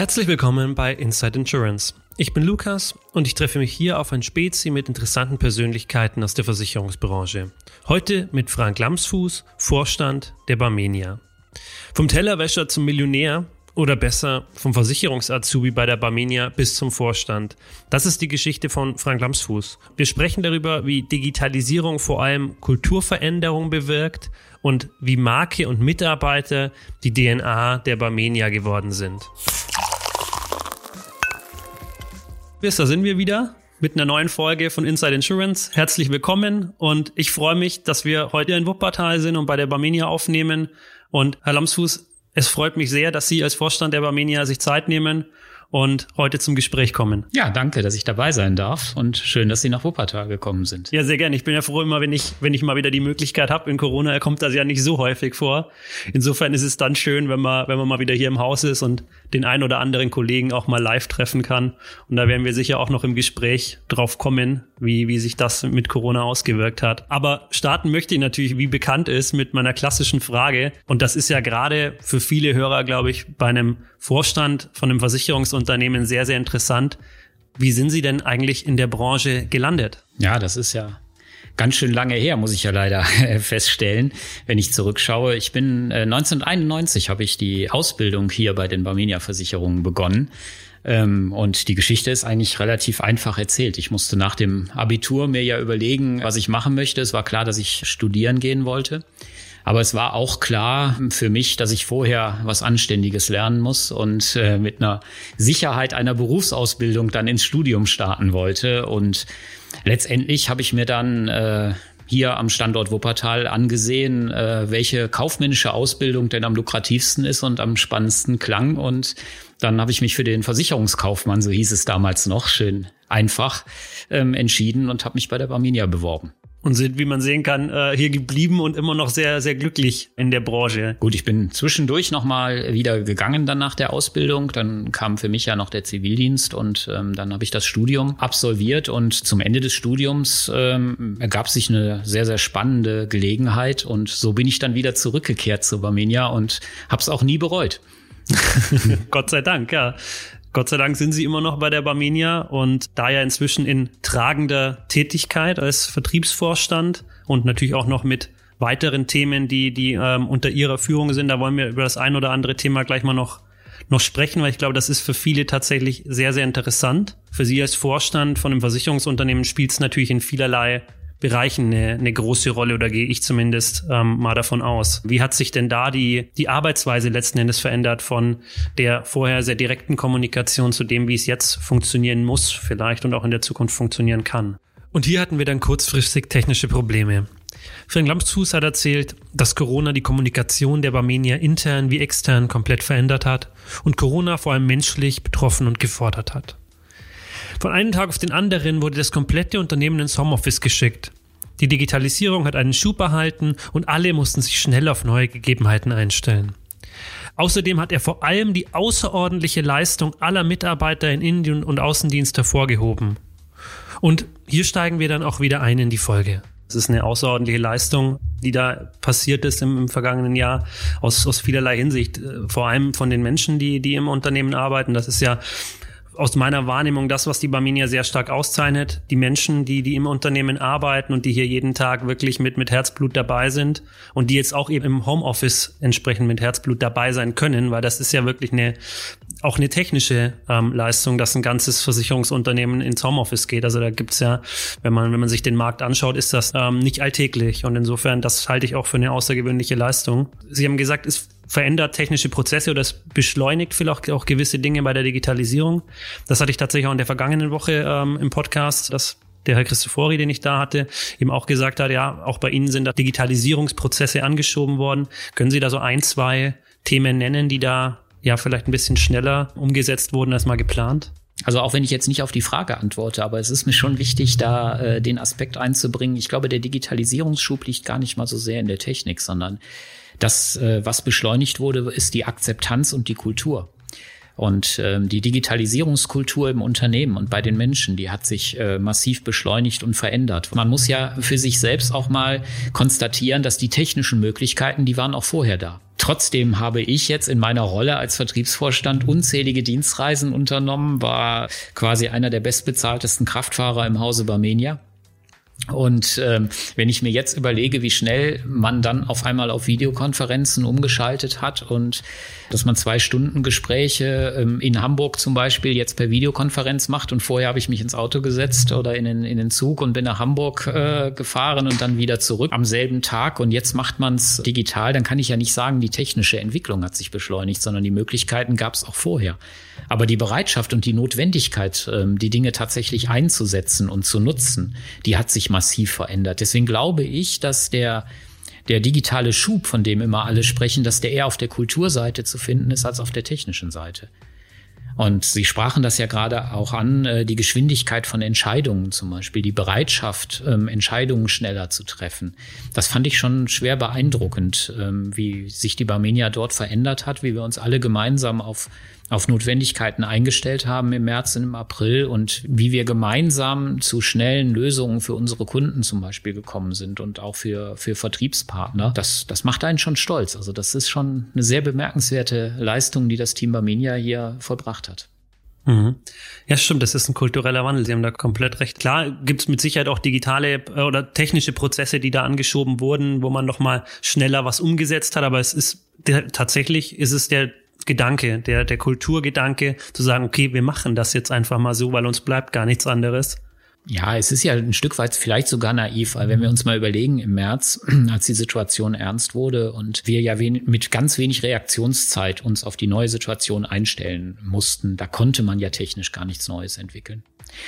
Herzlich willkommen bei Inside Insurance. Ich bin Lukas und ich treffe mich hier auf ein Spezi mit interessanten Persönlichkeiten aus der Versicherungsbranche. Heute mit Frank Lamsfuß, Vorstand der Barmenia. Vom Tellerwäscher zum Millionär oder besser vom Versicherungsazubi bei der Barmenia bis zum Vorstand. Das ist die Geschichte von Frank Lamsfuß. Wir sprechen darüber, wie Digitalisierung vor allem Kulturveränderung bewirkt und wie Marke und Mitarbeiter die DNA der Barmenia geworden sind. Bis, da sind wir wieder mit einer neuen Folge von Inside Insurance. Herzlich willkommen und ich freue mich, dass wir heute in Wuppertal sind und bei der Barmenia aufnehmen. Und Herr Lamsfuß, es freut mich sehr, dass Sie als Vorstand der Barmenia sich Zeit nehmen und heute zum Gespräch kommen. Ja, danke, dass ich dabei sein darf und schön, dass Sie nach Wuppertal gekommen sind. Ja, sehr gerne. Ich bin ja froh immer, wenn ich, wenn ich mal wieder die Möglichkeit habe. In Corona kommt das ja nicht so häufig vor. Insofern ist es dann schön, wenn man, wenn man mal wieder hier im Haus ist und den ein oder anderen Kollegen auch mal live treffen kann. Und da werden wir sicher auch noch im Gespräch drauf kommen, wie, wie sich das mit Corona ausgewirkt hat. Aber starten möchte ich natürlich, wie bekannt ist, mit meiner klassischen Frage. Und das ist ja gerade für viele Hörer, glaube ich, bei einem Vorstand von einem Versicherungsunternehmen sehr, sehr interessant. Wie sind Sie denn eigentlich in der Branche gelandet? Ja, das ist ja ganz schön lange her, muss ich ja leider feststellen, wenn ich zurückschaue. Ich bin äh, 1991 habe ich die Ausbildung hier bei den Barmenia Versicherungen begonnen. Ähm, und die Geschichte ist eigentlich relativ einfach erzählt. Ich musste nach dem Abitur mir ja überlegen, was ich machen möchte. Es war klar, dass ich studieren gehen wollte. Aber es war auch klar für mich, dass ich vorher was Anständiges lernen muss und äh, mit einer Sicherheit einer Berufsausbildung dann ins Studium starten wollte. Und letztendlich habe ich mir dann äh, hier am Standort Wuppertal angesehen, äh, welche kaufmännische Ausbildung denn am lukrativsten ist und am spannendsten klang. Und dann habe ich mich für den Versicherungskaufmann, so hieß es damals noch, schön einfach, ähm, entschieden und habe mich bei der Barminia beworben und sind, wie man sehen kann, äh, hier geblieben und immer noch sehr, sehr glücklich in der Branche. Gut, ich bin zwischendurch nochmal wieder gegangen dann nach der Ausbildung. Dann kam für mich ja noch der Zivildienst und ähm, dann habe ich das Studium absolviert und zum Ende des Studiums ähm, ergab sich eine sehr, sehr spannende Gelegenheit und so bin ich dann wieder zurückgekehrt zu Barmenia und habe es auch nie bereut. Gott sei Dank, ja. Gott sei Dank sind sie immer noch bei der Barmenia und da ja inzwischen in tragender Tätigkeit als Vertriebsvorstand und natürlich auch noch mit weiteren Themen, die, die ähm, unter ihrer Führung sind. Da wollen wir über das ein oder andere Thema gleich mal noch, noch sprechen, weil ich glaube, das ist für viele tatsächlich sehr, sehr interessant. Für Sie als Vorstand von einem Versicherungsunternehmen spielt es natürlich in vielerlei Bereichen eine, eine große Rolle oder gehe ich zumindest ähm, mal davon aus. Wie hat sich denn da die, die Arbeitsweise letzten Endes verändert von der vorher sehr direkten Kommunikation zu dem, wie es jetzt funktionieren muss vielleicht und auch in der Zukunft funktionieren kann? Und hier hatten wir dann kurzfristig technische Probleme. Frank Lampshus hat erzählt, dass Corona die Kommunikation der Barmenia intern wie extern komplett verändert hat und Corona vor allem menschlich betroffen und gefordert hat. Von einem Tag auf den anderen wurde das komplette Unternehmen ins Homeoffice geschickt. Die Digitalisierung hat einen Schub erhalten und alle mussten sich schnell auf neue Gegebenheiten einstellen. Außerdem hat er vor allem die außerordentliche Leistung aller Mitarbeiter in Indien und Außendienst hervorgehoben. Und hier steigen wir dann auch wieder ein in die Folge. Es ist eine außerordentliche Leistung, die da passiert ist im, im, vergangenen Jahr aus, aus vielerlei Hinsicht. Vor allem von den Menschen, die, die im Unternehmen arbeiten. Das ist ja aus meiner Wahrnehmung das, was die Barminia sehr stark auszeichnet. Die Menschen, die, die im Unternehmen arbeiten und die hier jeden Tag wirklich mit, mit Herzblut dabei sind und die jetzt auch eben im Homeoffice entsprechend mit Herzblut dabei sein können, weil das ist ja wirklich eine, auch eine technische ähm, Leistung, dass ein ganzes Versicherungsunternehmen ins Homeoffice geht. Also da gibt's ja, wenn man, wenn man sich den Markt anschaut, ist das ähm, nicht alltäglich. Und insofern, das halte ich auch für eine außergewöhnliche Leistung. Sie haben gesagt, es verändert technische Prozesse oder es beschleunigt vielleicht auch gewisse Dinge bei der Digitalisierung. Das hatte ich tatsächlich auch in der vergangenen Woche ähm, im Podcast, dass der Herr Christofori, den ich da hatte, eben auch gesagt hat, ja, auch bei Ihnen sind da Digitalisierungsprozesse angeschoben worden. Können Sie da so ein, zwei Themen nennen, die da ja vielleicht ein bisschen schneller umgesetzt wurden als mal geplant? Also auch wenn ich jetzt nicht auf die Frage antworte, aber es ist mir schon wichtig, da äh, den Aspekt einzubringen. Ich glaube, der Digitalisierungsschub liegt gar nicht mal so sehr in der Technik, sondern das, äh, was beschleunigt wurde, ist die Akzeptanz und die Kultur. Und ähm, die Digitalisierungskultur im Unternehmen und bei den Menschen, die hat sich äh, massiv beschleunigt und verändert. Man muss ja für sich selbst auch mal konstatieren, dass die technischen Möglichkeiten, die waren auch vorher da. Trotzdem habe ich jetzt in meiner Rolle als Vertriebsvorstand unzählige Dienstreisen unternommen, war quasi einer der bestbezahltesten Kraftfahrer im Hause Barmenia und ähm, wenn ich mir jetzt überlege, wie schnell man dann auf einmal auf Videokonferenzen umgeschaltet hat und dass man zwei Stunden Gespräche ähm, in Hamburg zum Beispiel jetzt per Videokonferenz macht und vorher habe ich mich ins Auto gesetzt oder in den, in den Zug und bin nach Hamburg äh, gefahren und dann wieder zurück am selben Tag und jetzt macht man es digital, dann kann ich ja nicht sagen, die technische Entwicklung hat sich beschleunigt, sondern die Möglichkeiten gab es auch vorher. Aber die Bereitschaft und die Notwendigkeit, ähm, die Dinge tatsächlich einzusetzen und zu nutzen, die hat sich massiv verändert. Deswegen glaube ich, dass der der digitale Schub, von dem immer alle sprechen, dass der eher auf der Kulturseite zu finden ist als auf der technischen Seite. Und Sie sprachen das ja gerade auch an, äh, die Geschwindigkeit von Entscheidungen zum Beispiel, die Bereitschaft, ähm, Entscheidungen schneller zu treffen. Das fand ich schon schwer beeindruckend, ähm, wie sich die Barmenia dort verändert hat, wie wir uns alle gemeinsam auf auf Notwendigkeiten eingestellt haben im März und im April und wie wir gemeinsam zu schnellen Lösungen für unsere Kunden zum Beispiel gekommen sind und auch für, für Vertriebspartner. Das, das macht einen schon stolz. Also das ist schon eine sehr bemerkenswerte Leistung, die das Team Barmenia hier vollbracht hat. Mhm. Ja, stimmt, das ist ein kultureller Wandel. Sie haben da komplett recht. Klar gibt es mit Sicherheit auch digitale äh, oder technische Prozesse, die da angeschoben wurden, wo man noch mal schneller was umgesetzt hat, aber es ist der, tatsächlich ist es der Gedanke, der, der Kulturgedanke, zu sagen, okay, wir machen das jetzt einfach mal so, weil uns bleibt gar nichts anderes. Ja, es ist ja ein Stück weit vielleicht sogar naiv, weil wenn wir uns mal überlegen, im März, als die Situation ernst wurde und wir ja mit ganz wenig Reaktionszeit uns auf die neue Situation einstellen mussten, da konnte man ja technisch gar nichts Neues entwickeln.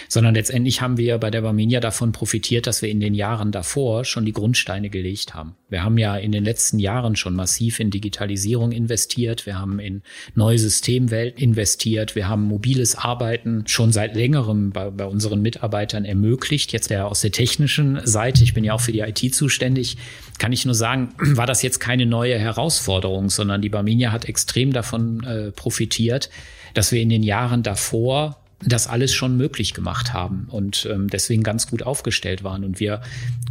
Sondern letztendlich haben wir bei der Barminia davon profitiert, dass wir in den Jahren davor schon die Grundsteine gelegt haben. Wir haben ja in den letzten Jahren schon massiv in Digitalisierung investiert, wir haben in neue Systemwelt investiert, wir haben mobiles Arbeiten schon seit längerem bei, bei unseren Mitarbeitern ermöglicht. Jetzt ja aus der technischen Seite, ich bin ja auch für die IT zuständig, kann ich nur sagen, war das jetzt keine neue Herausforderung, sondern die Barminia hat extrem davon äh, profitiert, dass wir in den Jahren davor das alles schon möglich gemacht haben und ähm, deswegen ganz gut aufgestellt waren. Und wir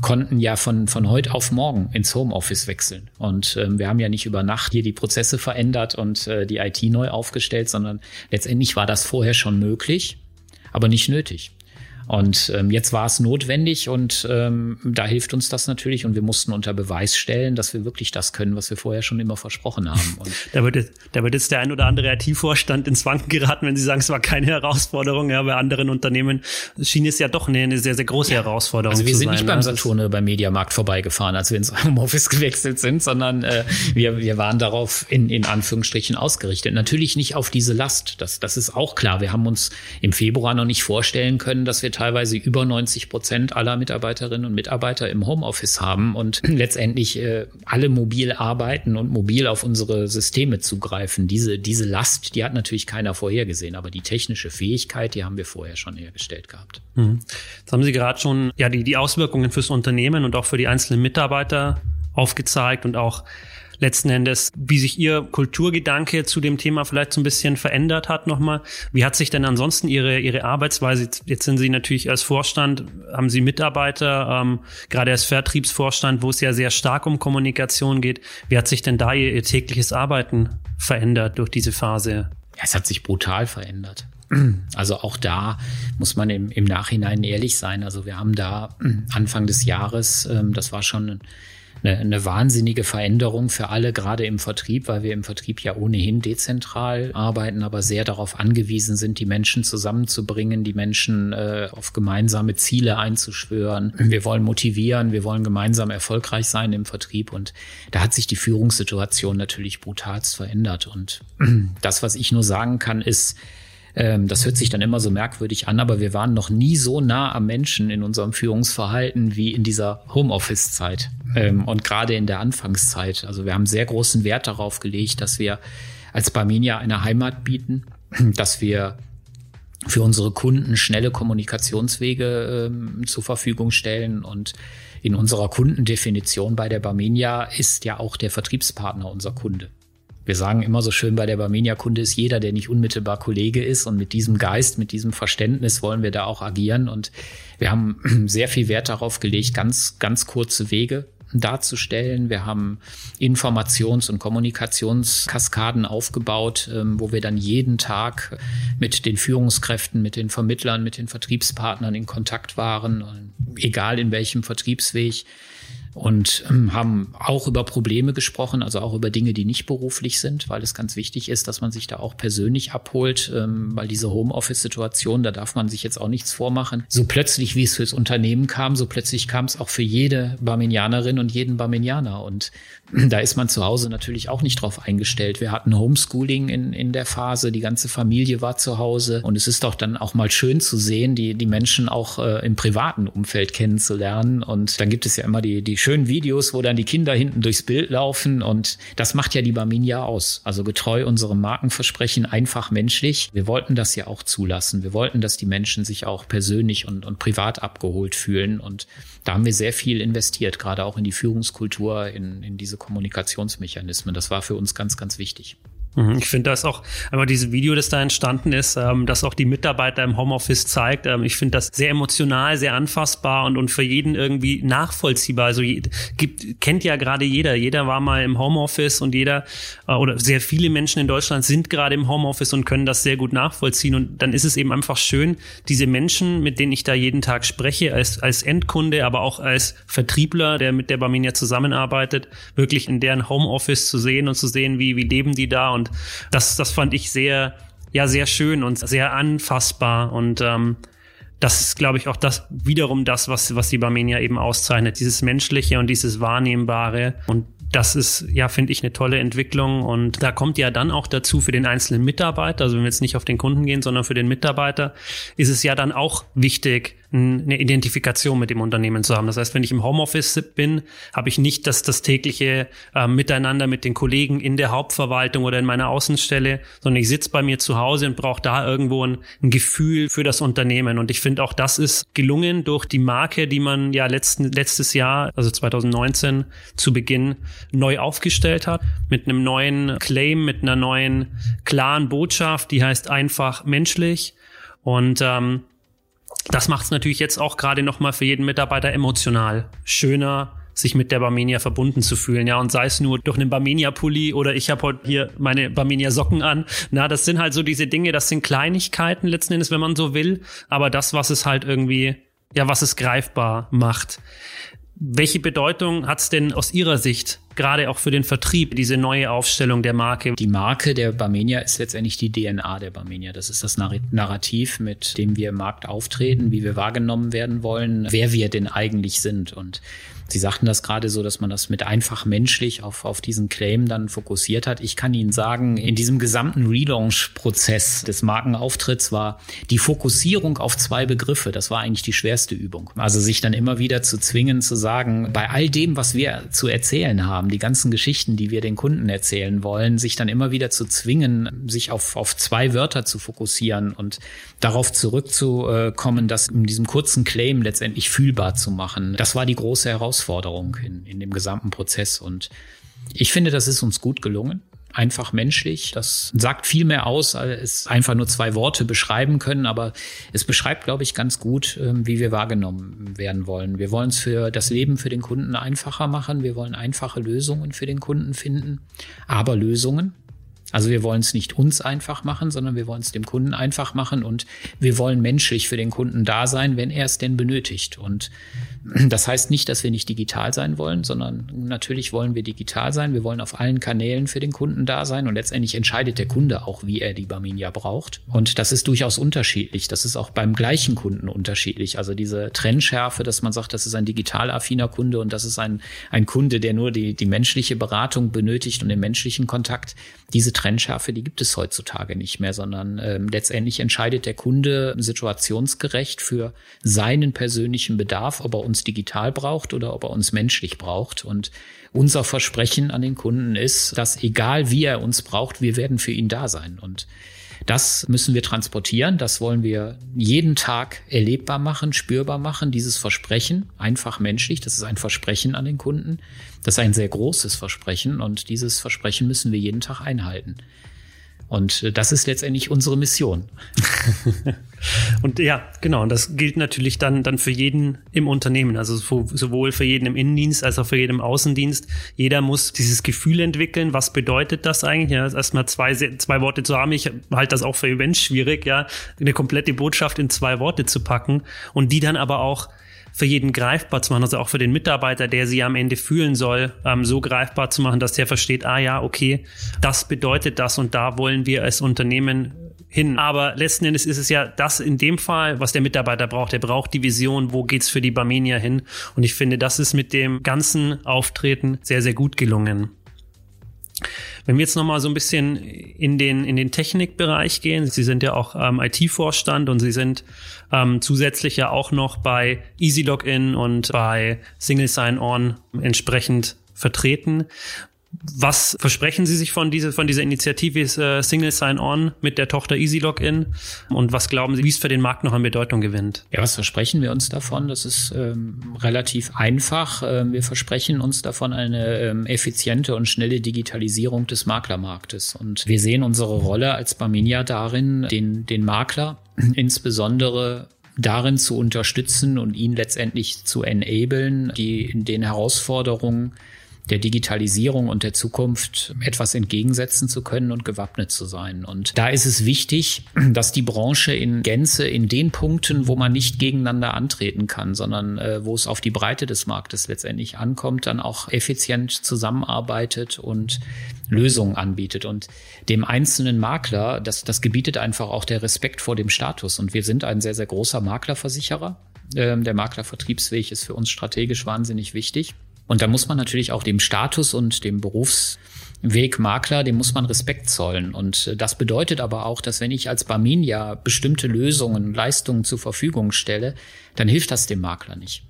konnten ja von, von heute auf morgen ins Homeoffice wechseln. Und ähm, wir haben ja nicht über Nacht hier die Prozesse verändert und äh, die IT neu aufgestellt, sondern letztendlich war das vorher schon möglich, aber nicht nötig. Und ähm, jetzt war es notwendig und ähm, da hilft uns das natürlich und wir mussten unter Beweis stellen, dass wir wirklich das können, was wir vorher schon immer versprochen haben. Und da, wird jetzt, da wird jetzt der ein oder andere IT-Vorstand ins Wanken geraten, wenn Sie sagen, es war keine Herausforderung. Ja, bei anderen Unternehmen schien es ja doch eine, eine sehr, sehr große ja. Herausforderung Also wir sind sein, nicht beim Saturn oder beim Mediamarkt vorbeigefahren, als wir ins Homeoffice gewechselt sind, sondern äh, wir, wir waren darauf in, in Anführungsstrichen ausgerichtet. Natürlich nicht auf diese Last, das, das ist auch klar. Wir haben uns im Februar noch nicht vorstellen können, dass wir teilweise über 90 Prozent aller Mitarbeiterinnen und Mitarbeiter im Homeoffice haben und letztendlich äh, alle mobil arbeiten und mobil auf unsere Systeme zugreifen. Diese, diese Last, die hat natürlich keiner vorhergesehen, aber die technische Fähigkeit, die haben wir vorher schon hergestellt gehabt. Mhm. Jetzt haben Sie gerade schon ja die, die Auswirkungen fürs Unternehmen und auch für die einzelnen Mitarbeiter aufgezeigt und auch letzten Endes, wie sich Ihr Kulturgedanke zu dem Thema vielleicht so ein bisschen verändert hat nochmal. Wie hat sich denn ansonsten Ihre, Ihre Arbeitsweise, jetzt sind Sie natürlich als Vorstand, haben Sie Mitarbeiter, ähm, gerade als Vertriebsvorstand, wo es ja sehr stark um Kommunikation geht. Wie hat sich denn da Ihr, Ihr tägliches Arbeiten verändert durch diese Phase? Ja, es hat sich brutal verändert. Also auch da muss man im, im Nachhinein ehrlich sein. Also wir haben da Anfang des Jahres, ähm, das war schon eine, eine wahnsinnige Veränderung für alle, gerade im Vertrieb, weil wir im Vertrieb ja ohnehin dezentral arbeiten, aber sehr darauf angewiesen sind, die Menschen zusammenzubringen, die Menschen äh, auf gemeinsame Ziele einzuschwören. Wir wollen motivieren, wir wollen gemeinsam erfolgreich sein im Vertrieb und da hat sich die Führungssituation natürlich brutalst verändert. Und das, was ich nur sagen kann, ist, ähm, das hört sich dann immer so merkwürdig an, aber wir waren noch nie so nah am Menschen in unserem Führungsverhalten wie in dieser Homeoffice-Zeit ähm, und gerade in der Anfangszeit. Also wir haben sehr großen Wert darauf gelegt, dass wir als Barminia eine Heimat bieten, dass wir für unsere Kunden schnelle Kommunikationswege ähm, zur Verfügung stellen und in unserer Kundendefinition bei der Barminia ist ja auch der Vertriebspartner unser Kunde. Wir sagen immer so schön, bei der Barmenia-Kunde ist jeder, der nicht unmittelbar Kollege ist. Und mit diesem Geist, mit diesem Verständnis wollen wir da auch agieren. Und wir haben sehr viel Wert darauf gelegt, ganz, ganz kurze Wege darzustellen. Wir haben Informations- und Kommunikationskaskaden aufgebaut, ähm, wo wir dann jeden Tag mit den Führungskräften, mit den Vermittlern, mit den Vertriebspartnern in Kontakt waren, egal in welchem Vertriebsweg und ähm, haben auch über Probleme gesprochen, also auch über Dinge, die nicht beruflich sind, weil es ganz wichtig ist, dass man sich da auch persönlich abholt, ähm, weil diese Homeoffice-Situation, da darf man sich jetzt auch nichts vormachen. So plötzlich, wie es fürs Unternehmen kam, so plötzlich kam es auch für jede Barminianerin und jeden Barminianer und da ist man zu Hause natürlich auch nicht drauf eingestellt. Wir hatten Homeschooling in, in der Phase, die ganze Familie war zu Hause und es ist doch dann auch mal schön zu sehen, die, die Menschen auch äh, im privaten Umfeld kennenzulernen und dann gibt es ja immer die, die schönen Videos, wo dann die Kinder hinten durchs Bild laufen und das macht ja die Barminia aus. Also getreu unserem Markenversprechen, einfach menschlich. Wir wollten das ja auch zulassen. Wir wollten, dass die Menschen sich auch persönlich und, und privat abgeholt fühlen und da haben wir sehr viel investiert, gerade auch in die Führungskultur, in, in diese Kommunikationsmechanismen. Das war für uns ganz, ganz wichtig. Mhm, ich finde das auch einmal dieses Video, das da entstanden ist, ähm, das auch die Mitarbeiter im Homeoffice zeigt. Ähm, ich finde das sehr emotional, sehr anfassbar und, und für jeden irgendwie nachvollziehbar. Also gibt, kennt ja gerade jeder. Jeder war mal im Homeoffice und jeder äh, oder sehr viele Menschen in Deutschland sind gerade im Homeoffice und können das sehr gut nachvollziehen. Und dann ist es eben einfach schön, diese Menschen, mit denen ich da jeden Tag spreche, als, als Endkunde, aber auch als Vertriebler, der mit der Barminia zusammenarbeitet, wirklich in deren Homeoffice zu sehen und zu sehen, wie, wie leben die da und und das, das fand ich sehr, ja, sehr schön und sehr anfassbar. Und ähm, das ist, glaube ich, auch das wiederum das, was, was die Barmenia eben auszeichnet. Dieses Menschliche und dieses Wahrnehmbare. Und das ist, ja, finde ich, eine tolle Entwicklung. Und da kommt ja dann auch dazu für den einzelnen Mitarbeiter, also wenn wir jetzt nicht auf den Kunden gehen, sondern für den Mitarbeiter, ist es ja dann auch wichtig, eine Identifikation mit dem Unternehmen zu haben. Das heißt, wenn ich im Homeoffice bin, habe ich nicht das, das tägliche äh, Miteinander mit den Kollegen in der Hauptverwaltung oder in meiner Außenstelle, sondern ich sitze bei mir zu Hause und brauche da irgendwo ein, ein Gefühl für das Unternehmen. Und ich finde auch das ist gelungen durch die Marke, die man ja letzten, letztes Jahr, also 2019 zu Beginn neu aufgestellt hat, mit einem neuen Claim, mit einer neuen klaren Botschaft, die heißt einfach menschlich. Und ähm, das macht es natürlich jetzt auch gerade nochmal für jeden Mitarbeiter emotional schöner, sich mit der Barmenia verbunden zu fühlen, ja, und sei es nur durch einen Barmenia-Pulli oder ich habe heute hier meine Barmenia-Socken an. Na, das sind halt so diese Dinge, das sind Kleinigkeiten letzten Endes, wenn man so will, aber das, was es halt irgendwie, ja, was es greifbar macht. Welche Bedeutung hat es denn aus Ihrer Sicht gerade auch für den Vertrieb, diese neue Aufstellung der Marke? Die Marke der Barmenia ist letztendlich die DNA der Barmenia. Das ist das Narrativ, mit dem wir im Markt auftreten, wie wir wahrgenommen werden wollen, wer wir denn eigentlich sind. Und Sie sagten das gerade so, dass man das mit einfach menschlich auf, auf diesen Claim dann fokussiert hat. Ich kann Ihnen sagen, in diesem gesamten Relaunch-Prozess des Markenauftritts war die Fokussierung auf zwei Begriffe, das war eigentlich die schwerste Übung. Also sich dann immer wieder zu zwingen, zu sagen, bei all dem, was wir zu erzählen haben, die ganzen Geschichten, die wir den Kunden erzählen wollen, sich dann immer wieder zu zwingen, sich auf, auf zwei Wörter zu fokussieren und darauf zurückzukommen, das in diesem kurzen Claim letztendlich fühlbar zu machen. Das war die große Herausforderung. Herausforderung in, in dem gesamten Prozess. Und ich finde, das ist uns gut gelungen. Einfach menschlich. Das sagt viel mehr aus, als es einfach nur zwei Worte beschreiben können. Aber es beschreibt, glaube ich, ganz gut, ähm, wie wir wahrgenommen werden wollen. Wir wollen es für das Leben für den Kunden einfacher machen. Wir wollen einfache Lösungen für den Kunden finden. Aber Lösungen, also wir wollen es nicht uns einfach machen, sondern wir wollen es dem Kunden einfach machen und wir wollen menschlich für den Kunden da sein, wenn er es denn benötigt. Und das heißt nicht, dass wir nicht digital sein wollen, sondern natürlich wollen wir digital sein. Wir wollen auf allen Kanälen für den Kunden da sein und letztendlich entscheidet der Kunde auch, wie er die Barminia braucht. Und das ist durchaus unterschiedlich. Das ist auch beim gleichen Kunden unterschiedlich. Also diese Trennschärfe, dass man sagt, das ist ein digital affiner Kunde und das ist ein, ein Kunde, der nur die, die menschliche Beratung benötigt und den menschlichen Kontakt. Diese Trennschärfe, die gibt es heutzutage nicht mehr, sondern äh, letztendlich entscheidet der Kunde situationsgerecht für seinen persönlichen Bedarf, ob er uns digital braucht oder ob er uns menschlich braucht. Und unser Versprechen an den Kunden ist, dass egal wie er uns braucht, wir werden für ihn da sein. Und Das müssen wir transportieren, das wollen wir jeden Tag erlebbar machen, spürbar machen, dieses Versprechen, einfach menschlich, das ist ein Versprechen an den Kunden, das ist ein sehr großes Versprechen und dieses Versprechen müssen wir jeden Tag einhalten. Und äh, das ist letztendlich unsere Mission. und ja, genau. Und das gilt natürlich dann, dann für jeden im Unternehmen. Also sowohl für jeden im Innendienst als auch für jeden im Außendienst. Jeder muss dieses Gefühl entwickeln. Was bedeutet das eigentlich? Ja, erstmal zwei, zwei Worte zu haben. Ich halte das auch für Events schwierig, ja, eine komplette Botschaft in zwei Worte zu packen und die dann aber auch für jeden greifbar zu machen, also auch für den Mitarbeiter, der sie am Ende fühlen soll, ähm, so greifbar zu machen, dass der versteht, ah ja, okay, das bedeutet das und da wollen wir als Unternehmen hin. Aber letzten Endes ist es ja das in dem Fall, was der Mitarbeiter braucht. Er braucht die Vision, wo geht's für die Barmenia hin? Und ich finde, das ist mit dem ganzen Auftreten sehr, sehr gut gelungen. Wenn wir jetzt nochmal so ein bisschen in den, in den Technikbereich gehen, Sie sind ja auch ähm, IT-Vorstand und Sie sind ähm, zusätzlich ja auch noch bei Easy Login und bei Single Sign-On entsprechend vertreten. Was versprechen Sie sich von, diese, von dieser Initiative äh, Single Sign-On mit der Tochter Easy Login? Und was glauben Sie, wie es für den Markt noch an Bedeutung gewinnt? Ja, was versprechen wir uns davon? Das ist ähm, relativ einfach. Ähm, wir versprechen uns davon eine ähm, effiziente und schnelle Digitalisierung des Maklermarktes. Und wir sehen unsere Rolle als Barminia darin, den, den Makler insbesondere darin zu unterstützen und ihn letztendlich zu enablen, die in den Herausforderungen der Digitalisierung und der Zukunft etwas entgegensetzen zu können und gewappnet zu sein. Und da ist es wichtig, dass die Branche in Gänze in den Punkten, wo man nicht gegeneinander antreten kann, sondern äh, wo es auf die Breite des Marktes letztendlich ankommt, dann auch effizient zusammenarbeitet und Lösungen anbietet. Und dem einzelnen Makler, das, das gebietet einfach auch der Respekt vor dem Status. Und wir sind ein sehr, sehr großer Maklerversicherer. Ähm, der Maklervertriebsweg ist für uns strategisch wahnsinnig wichtig. Und da muss man natürlich auch dem Status und dem Berufsweg Makler, dem muss man Respekt zollen. Und äh, das bedeutet aber auch, dass wenn ich als Barminia bestimmte Lösungen, Leistungen zur Verfügung stelle, dann hilft das dem Makler nicht.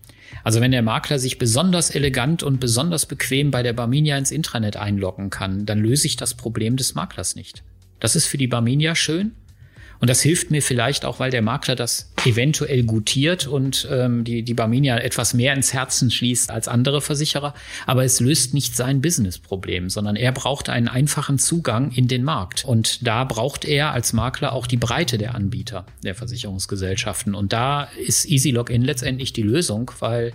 Also wenn der Makler sich besonders elegant und besonders bequem bei der Barminia ins Intranet einloggen kann, dann löse ich das Problem des Maklers nicht. Das ist für die Barminia schön, und das hilft mir vielleicht auch, weil der Makler das eventuell gutiert und ähm, die, die Barminia etwas mehr ins Herzen schließt als andere Versicherer. Aber es löst nicht sein Businessproblem, sondern er braucht einen einfachen Zugang in den Markt. Und da braucht er als Makler auch die Breite der Anbieter der Versicherungsgesellschaften. Und da ist Easy Login letztendlich die Lösung, weil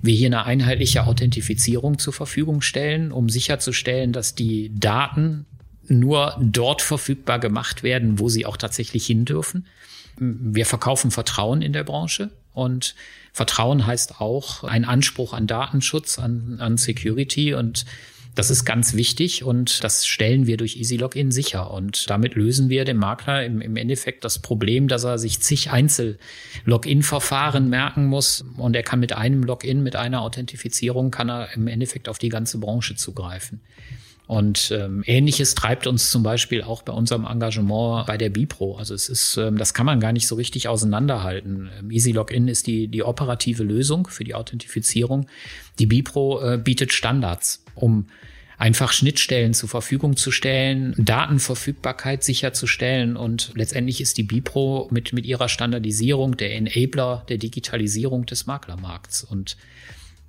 wir hier eine einheitliche Authentifizierung zur Verfügung stellen, um sicherzustellen, dass die Daten nur dort verfügbar gemacht werden, wo sie auch tatsächlich hin dürfen. Wir verkaufen Vertrauen in der Branche und Vertrauen heißt auch ein Anspruch an Datenschutz, an, an Security und das ist ganz wichtig und das stellen wir durch Easy Login sicher. Und damit lösen wir dem Makler im, im Endeffekt das Problem, dass er sich zig Einzel-Login-Verfahren merken muss und er kann mit einem Login, mit einer Authentifizierung, kann er im Endeffekt auf die ganze Branche zugreifen. Und ähm, ähnliches treibt uns zum Beispiel auch bei unserem Engagement bei der Bipro. Also es ist, ähm, das kann man gar nicht so richtig auseinanderhalten. Ähm, Easy Login ist die, die operative Lösung für die Authentifizierung. Die Bipro äh, bietet Standards, um einfach Schnittstellen zur Verfügung zu stellen, Datenverfügbarkeit sicherzustellen und letztendlich ist die Bipro mit, mit ihrer Standardisierung der Enabler der Digitalisierung des Maklermarkts und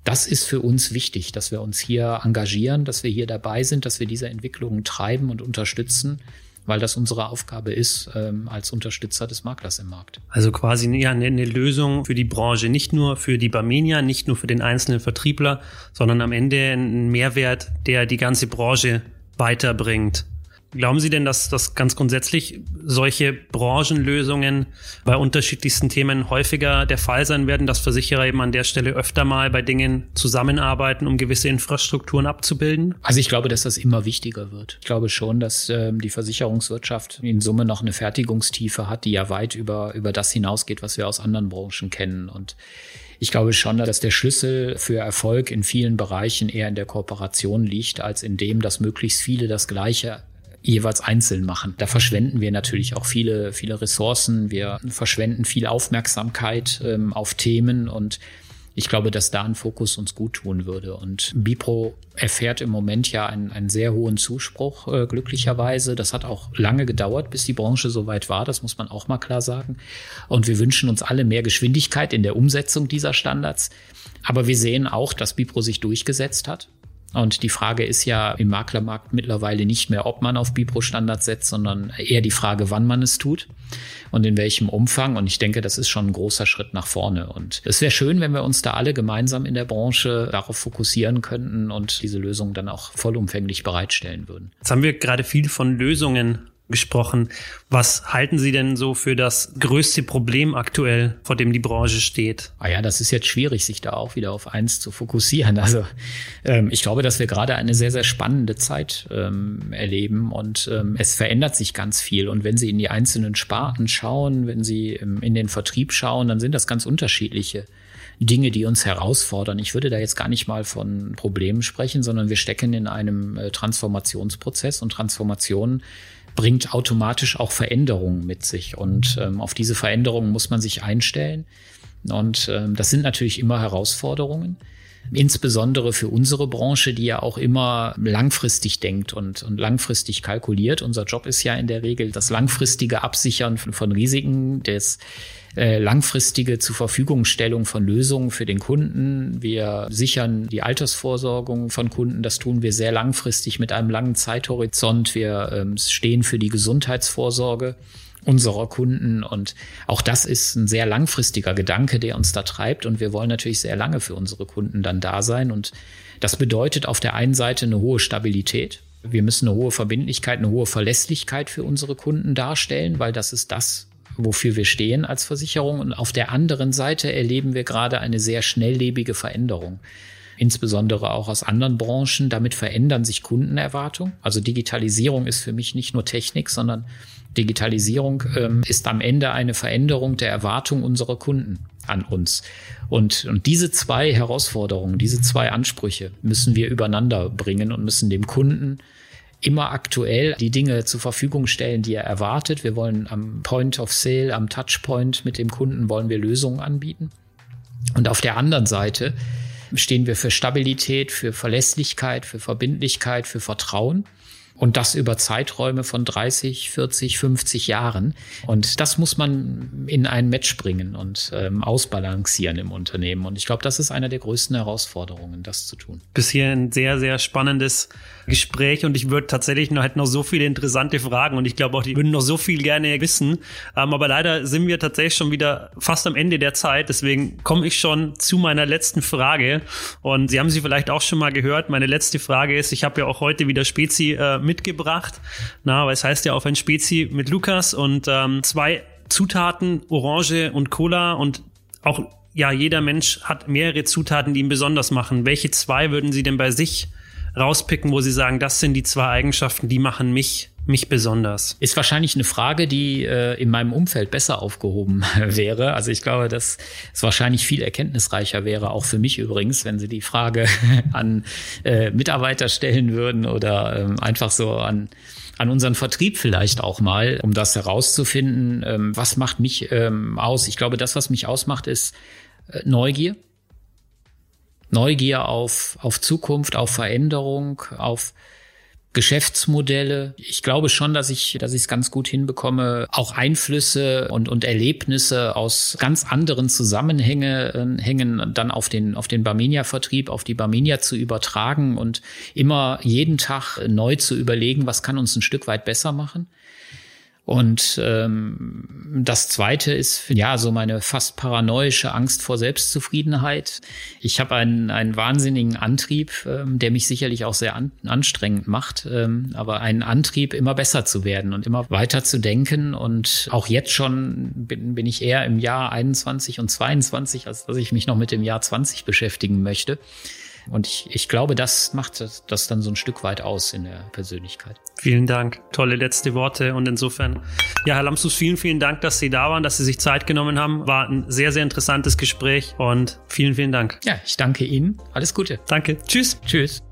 das ist für uns wichtig, dass wir uns hier engagieren, dass wir hier dabei sind, dass wir diese Entwicklungen treiben und unterstützen, weil das unsere Aufgabe ist ähm, als Unterstützer des Maklers im Markt. Also quasi ja, eine, eine Lösung für die Branche, nicht nur für die Barmenia, nicht nur für den einzelnen Vertriebler, sondern am Ende ein Mehrwert, der die ganze Branche weiterbringt. Glauben Sie denn, dass das ganz grundsätzlich solche Branchenlösungen bei unterschiedlichsten Themen häufiger der Fall sein werden, dass Versicherer eben an der Stelle öfter mal bei Dingen zusammenarbeiten, um gewisse Infrastrukturen abzubilden? Also ich glaube, dass das immer wichtiger wird. Ich glaube schon, dass ähm, die Versicherungswirtschaft in Summe noch eine Fertigungstiefe hat, die ja weit über, über das hinausgeht, was wir aus anderen Branchen kennen. Und ich glaube schon, dass der Schlüssel für Erfolg in vielen Bereichen eher in der Kooperation liegt, als in dem, dass möglichst viele das Gleiche jeweils einzeln machen. Da verschwenden wir natürlich auch viele, viele Ressourcen. Wir verschwenden viel Aufmerksamkeit ähm, auf Themen und ich glaube, dass da ein Fokus uns gut tun würde. Und Bipro erfährt im Moment ja einen, einen sehr hohen Zuspruch, äh, glücklicherweise. Das hat auch lange gedauert, bis die Branche so weit war. Das muss man auch mal klar sagen. Und wir wünschen uns alle mehr Geschwindigkeit in der Umsetzung dieser Standards. Aber wir sehen auch, dass Bipro sich durchgesetzt hat. Und die Frage ist ja im Maklermarkt mittlerweile nicht mehr, ob man auf Bipro-Standards setzt, sondern eher die Frage, wann man es tut und in welchem Umfang. Und ich denke, das ist schon ein großer Schritt nach vorne. Und es wäre schön, wenn wir uns da alle gemeinsam in der Branche darauf fokussieren könnten und diese Lösungen dann auch vollumfänglich bereitstellen würden. Jetzt haben wir gerade viel von Lösungen gesprochen. Was halten Sie denn so für das größte Problem aktuell, vor dem die Branche steht? Ah ja, das ist jetzt schwierig, sich da auch wieder auf eins zu fokussieren. Also ähm, ich glaube, dass wir gerade eine sehr, sehr spannende Zeit ähm, erleben und ähm, es verändert sich ganz viel. Und wenn Sie in die einzelnen Sparten schauen, wenn Sie ähm, in den Vertrieb schauen, dann sind das ganz unterschiedliche Dinge, die uns herausfordern. Ich würde da jetzt gar nicht mal von Problemen sprechen, sondern wir stecken in einem äh, Transformationsprozess und Transformation bringt automatisch auch Veränderungen mit sich. Und ähm, auf diese Veränderungen muss man sich einstellen. Und ähm, das sind natürlich immer Herausforderungen. Insbesondere für unsere Branche, die ja auch immer langfristig denkt und, und langfristig kalkuliert. Unser Job ist ja in der Regel das langfristige Absichern von, von Risiken, des äh, langfristige zur Verfügungstellung von Lösungen für den Kunden. Wir sichern die Altersvorsorgung von Kunden. Das tun wir sehr langfristig mit einem langen Zeithorizont. Wir ähm, stehen für die Gesundheitsvorsorge unserer Kunden. Und auch das ist ein sehr langfristiger Gedanke, der uns da treibt. Und wir wollen natürlich sehr lange für unsere Kunden dann da sein. Und das bedeutet auf der einen Seite eine hohe Stabilität. Wir müssen eine hohe Verbindlichkeit, eine hohe Verlässlichkeit für unsere Kunden darstellen, weil das ist das, wofür wir stehen als Versicherung. Und auf der anderen Seite erleben wir gerade eine sehr schnelllebige Veränderung. Insbesondere auch aus anderen Branchen. Damit verändern sich Kundenerwartungen. Also Digitalisierung ist für mich nicht nur Technik, sondern Digitalisierung ähm, ist am Ende eine Veränderung der Erwartung unserer Kunden an uns. Und, und diese zwei Herausforderungen, diese zwei Ansprüche müssen wir übereinander bringen und müssen dem Kunden immer aktuell die Dinge zur Verfügung stellen, die er erwartet. Wir wollen am Point of Sale, am Touchpoint mit dem Kunden wollen wir Lösungen anbieten. Und auf der anderen Seite stehen wir für Stabilität, für Verlässlichkeit, für Verbindlichkeit, für Vertrauen. Und das über Zeiträume von 30, 40, 50 Jahren. Und das muss man in ein Match bringen und ähm, ausbalancieren im Unternehmen. Und ich glaube, das ist eine der größten Herausforderungen, das zu tun. Bisher ein sehr, sehr spannendes Gespräch und ich würde tatsächlich noch, hätte noch so viele interessante Fragen und ich glaube auch, die würden noch so viel gerne wissen. Ähm, aber leider sind wir tatsächlich schon wieder fast am Ende der Zeit. Deswegen komme ich schon zu meiner letzten Frage. Und Sie haben sie vielleicht auch schon mal gehört. Meine letzte Frage ist, ich habe ja auch heute wieder Spezi äh, mitgebracht. Na, aber es heißt ja auf ein Spezi mit Lukas und ähm, zwei Zutaten, Orange und Cola und auch ja, jeder Mensch hat mehrere Zutaten, die ihn besonders machen. Welche zwei würden Sie denn bei sich rauspicken, wo Sie sagen, das sind die zwei Eigenschaften, die machen mich mich besonders? Ist wahrscheinlich eine Frage, die äh, in meinem Umfeld besser aufgehoben wäre. Also ich glaube, dass es wahrscheinlich viel erkenntnisreicher wäre, auch für mich übrigens, wenn Sie die Frage an äh, Mitarbeiter stellen würden oder ähm, einfach so an an unseren Vertrieb vielleicht auch mal, um das herauszufinden, ähm, was macht mich ähm, aus. Ich glaube, das, was mich ausmacht, ist äh, Neugier. Neugier auf, auf Zukunft, auf Veränderung, auf Geschäftsmodelle. Ich glaube schon, dass ich, dass ich es ganz gut hinbekomme, auch Einflüsse und, und Erlebnisse aus ganz anderen Zusammenhängen äh, hängen dann auf den, auf den Barmenia-Vertrieb, auf die Barmenia zu übertragen und immer jeden Tag neu zu überlegen, was kann uns ein Stück weit besser machen. Und ähm, das Zweite ist ja so meine fast paranoische Angst vor Selbstzufriedenheit. Ich habe einen, einen wahnsinnigen Antrieb, ähm, der mich sicherlich auch sehr an, anstrengend macht, ähm, aber einen Antrieb, immer besser zu werden und immer weiter zu denken. Und auch jetzt schon bin, bin ich eher im Jahr 21 und 22, als dass ich mich noch mit dem Jahr 20 beschäftigen möchte. Und ich, ich glaube, das macht das, das dann so ein Stück weit aus in der Persönlichkeit. Vielen Dank. Tolle letzte Worte. Und insofern, ja, Herr Lamsus, vielen, vielen Dank, dass Sie da waren, dass Sie sich Zeit genommen haben. War ein sehr, sehr interessantes Gespräch und vielen, vielen Dank. Ja, ich danke Ihnen. Alles Gute. Danke. Tschüss. Tschüss.